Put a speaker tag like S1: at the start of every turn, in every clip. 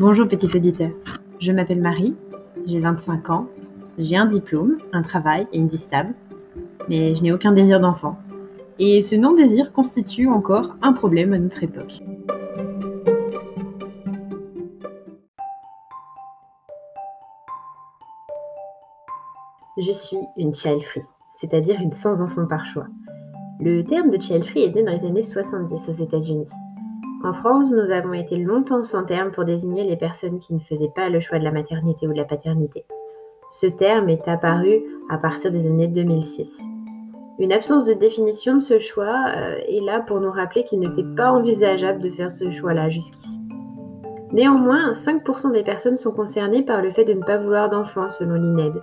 S1: Bonjour petit auditeur, je m'appelle Marie, j'ai 25 ans, j'ai un diplôme, un travail et une vie stable, mais je n'ai aucun désir d'enfant. Et ce non-désir constitue encore un problème à notre époque. Je suis une child free, c'est-à-dire une sans enfant par choix. Le terme de child free est né dans les années 70 aux États-Unis. En France, nous avons été longtemps sans terme pour désigner les personnes qui ne faisaient pas le choix de la maternité ou de la paternité. Ce terme est apparu à partir des années 2006. Une absence de définition de ce choix euh, est là pour nous rappeler qu'il n'était pas envisageable de faire ce choix-là jusqu'ici. Néanmoins, 5% des personnes sont concernées par le fait de ne pas vouloir d'enfants selon l'INED,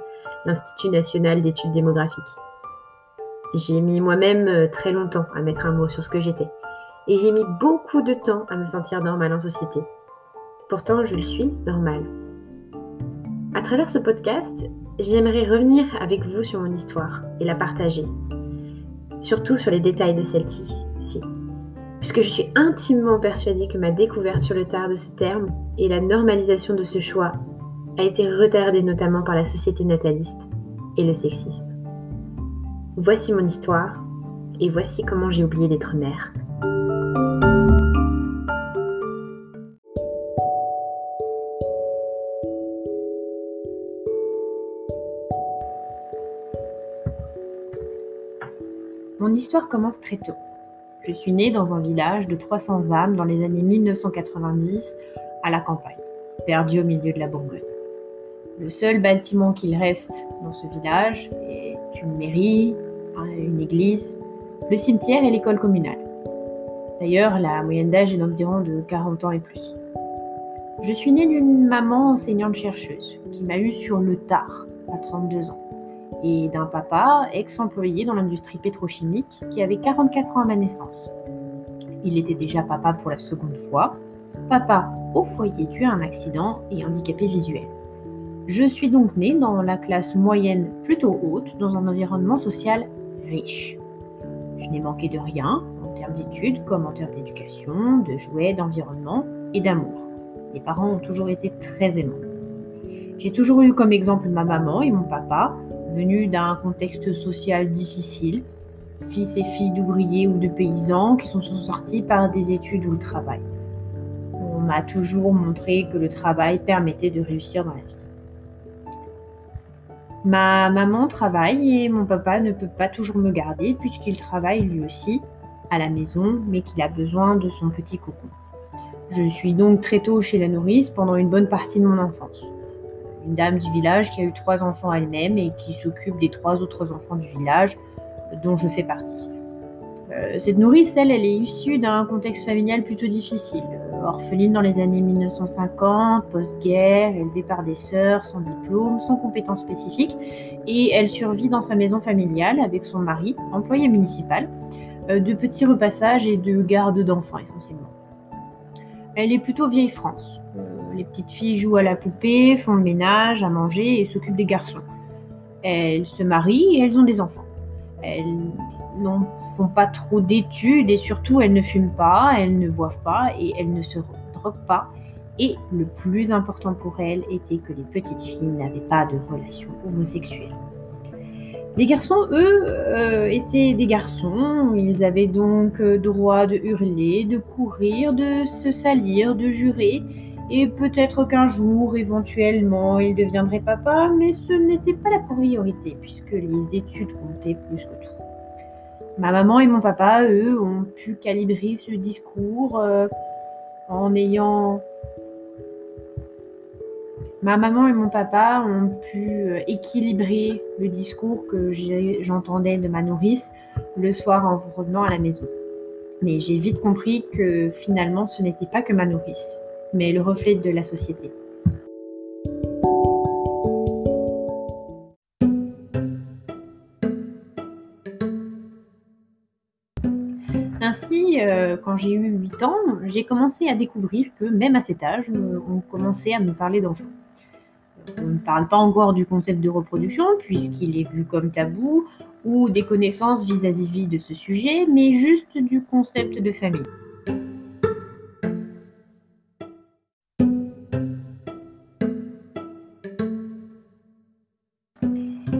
S1: l'Institut national d'études démographiques. J'ai mis moi-même euh, très longtemps à mettre un mot sur ce que j'étais et j'ai mis beaucoup de temps à me sentir normale en société. Pourtant, je le suis normale. À travers ce podcast, j'aimerais revenir avec vous sur mon histoire et la partager. Surtout sur les détails de celle-ci, puisque je suis intimement persuadée que ma découverte sur le tard de ce terme et la normalisation de ce choix a été retardée notamment par la société nataliste et le sexisme. Voici mon histoire et voici comment j'ai oublié d'être mère. Mon histoire commence très tôt. Je suis née dans un village de 300 âmes dans les années 1990 à la campagne, perdu au milieu de la Bourgogne. Le seul bâtiment qu'il reste dans ce village est une mairie, une église, le cimetière et l'école communale. D'ailleurs, la moyenne d'âge est d'environ de 40 ans et plus. Je suis née d'une maman enseignante-chercheuse qui m'a eu sur le tard, à 32 ans et d'un papa ex-employé dans l'industrie pétrochimique qui avait 44 ans à ma naissance. Il était déjà papa pour la seconde fois, papa au foyer dû à un accident et handicapé visuel. Je suis donc née dans la classe moyenne plutôt haute, dans un environnement social riche. Je n'ai manqué de rien en termes d'études comme en termes d'éducation, de jouets, d'environnement et d'amour. Mes parents ont toujours été très aimants. J'ai toujours eu comme exemple ma maman et mon papa, venus d'un contexte social difficile, fils et filles d'ouvriers ou de paysans qui sont sortis par des études ou le travail. On m'a toujours montré que le travail permettait de réussir dans la vie. Ma maman travaille et mon papa ne peut pas toujours me garder puisqu'il travaille lui aussi à la maison mais qu'il a besoin de son petit cocon. Je suis donc très tôt chez la nourrice pendant une bonne partie de mon enfance une dame du village qui a eu trois enfants elle-même et qui s'occupe des trois autres enfants du village, dont je fais partie. Euh, cette nourrice, elle, elle est issue d'un contexte familial plutôt difficile. Euh, orpheline dans les années 1950, post-guerre, élevée par des sœurs, sans diplôme, sans compétences spécifiques, et elle survit dans sa maison familiale avec son mari, employé municipal, euh, de petits repassages et de garde d'enfants essentiellement. Elle est plutôt vieille France, les petites filles jouent à la poupée, font le ménage, à manger et s'occupent des garçons. Elles se marient et elles ont des enfants. Elles n'en font pas trop d'études et surtout elles ne fument pas, elles ne boivent pas et elles ne se droguent pas. Et le plus important pour elles était que les petites filles n'avaient pas de relations homosexuelles. Les garçons, eux, euh, étaient des garçons. Ils avaient donc euh, droit de hurler, de courir, de se salir, de jurer et peut-être qu'un jour, éventuellement, il deviendrait papa, mais ce n'était pas la priorité, puisque les études comptaient plus que tout. Ma maman et mon papa, eux, ont pu calibrer ce discours euh, en ayant... Ma maman et mon papa ont pu euh, équilibrer le discours que j'entendais de ma nourrice le soir en revenant à la maison. Mais j'ai vite compris que finalement, ce n'était pas que ma nourrice mais le reflet de la société. Ainsi, euh, quand j'ai eu 8 ans, j'ai commencé à découvrir que même à cet âge, on commençait à me parler d'enfants. On ne parle pas encore du concept de reproduction puisqu'il est vu comme tabou ou des connaissances vis-à-vis de ce sujet, mais juste du concept de famille.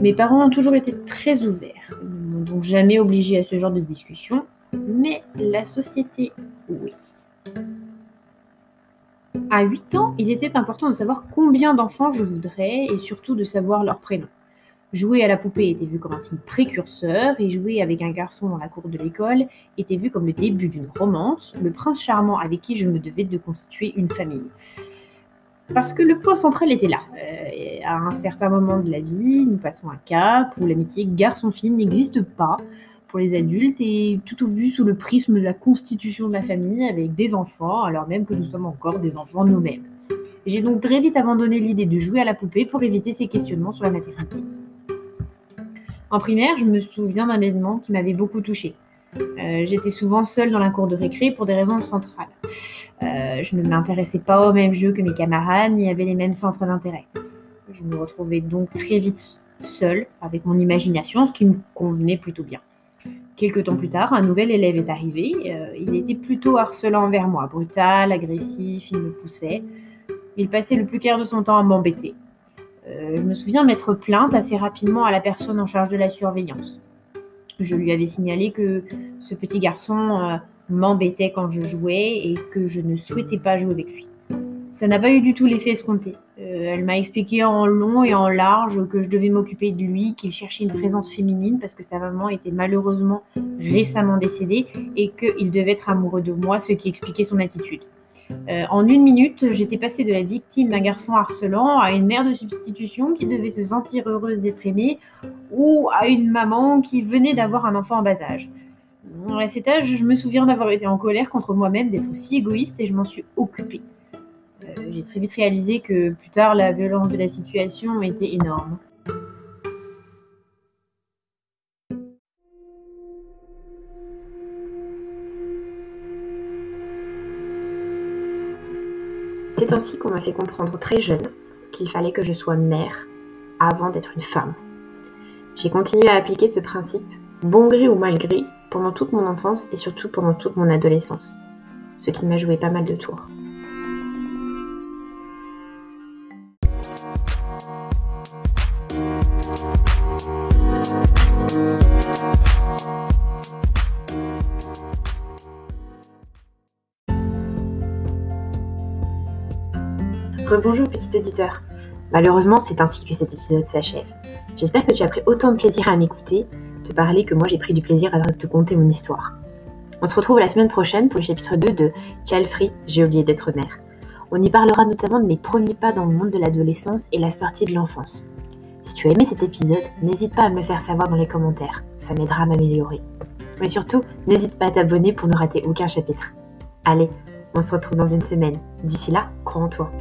S1: Mes parents ont toujours été très ouverts, ne m'ont donc jamais obligé à ce genre de discussion, mais la société, oui. À 8 ans, il était important de savoir combien d'enfants je voudrais et surtout de savoir leur prénom. Jouer à la poupée était vu comme un signe précurseur et jouer avec un garçon dans la cour de l'école était vu comme le début d'une romance, le prince charmant avec qui je me devais de constituer une famille. Parce que le point central était là. Euh, à un certain moment de la vie, nous passons un cap où l'amitié garçon-fille n'existe pas pour les adultes et tout au vu sous le prisme de la constitution de la famille avec des enfants, alors même que nous sommes encore des enfants nous-mêmes. J'ai donc très vite abandonné l'idée de jouer à la poupée pour éviter ces questionnements sur la maternité. En primaire, je me souviens d'un événement qui m'avait beaucoup touchée. Euh, j'étais souvent seule dans la cour de récré pour des raisons centrales. Euh, je ne m'intéressais pas aux mêmes jeux que mes camarades ni avait les mêmes centres d'intérêt. Je me retrouvais donc très vite seule avec mon imagination, ce qui me convenait plutôt bien. Quelques temps plus tard, un nouvel élève est arrivé. Euh, il était plutôt harcelant envers moi, brutal, agressif, il me poussait. Il passait le plus clair de son temps à m'embêter. je me souviens m'être plainte assez rapidement à la personne en charge de la surveillance. Je lui avais signalé que ce petit garçon m'embêtait quand je jouais et que je ne souhaitais pas jouer avec lui. Ça n'a pas eu du tout l'effet escompté. Euh, elle m'a expliqué en long et en large que je devais m'occuper de lui, qu'il cherchait une présence féminine parce que sa maman était malheureusement récemment décédée et qu'il devait être amoureux de moi, ce qui expliquait son attitude. Euh, en une minute, j'étais passée de la victime d'un garçon harcelant à une mère de substitution qui devait se sentir heureuse d'être aimée ou à une maman qui venait d'avoir un enfant en bas âge. À cet âge, je me souviens d'avoir été en colère contre moi-même, d'être aussi égoïste et je m'en suis occupée. Euh, j'ai très vite réalisé que plus tard, la violence de la situation était énorme.
S2: C'est ainsi qu'on m'a fait comprendre très jeune qu'il fallait que je sois mère avant d'être une femme. J'ai continué à appliquer ce principe, bon gré ou mal gré, pendant toute mon enfance et surtout pendant toute mon adolescence, ce qui m'a joué pas mal de tours. Rebonjour petit auditeur. Malheureusement, c'est ainsi que cet épisode s'achève. J'espère que tu as pris autant de plaisir à m'écouter parler que moi j'ai pris du plaisir à te conter mon histoire. On se retrouve la semaine prochaine pour le chapitre 2 de Child j'ai oublié d'être mère. On y parlera notamment de mes premiers pas dans le monde de l'adolescence et la sortie de l'enfance. Si tu as aimé cet épisode, n'hésite pas à me le faire savoir dans les commentaires, ça m'aidera à m'améliorer. Mais surtout, n'hésite pas à t'abonner pour ne rater aucun chapitre. Allez, on se retrouve dans une semaine. D'ici là, crois en toi.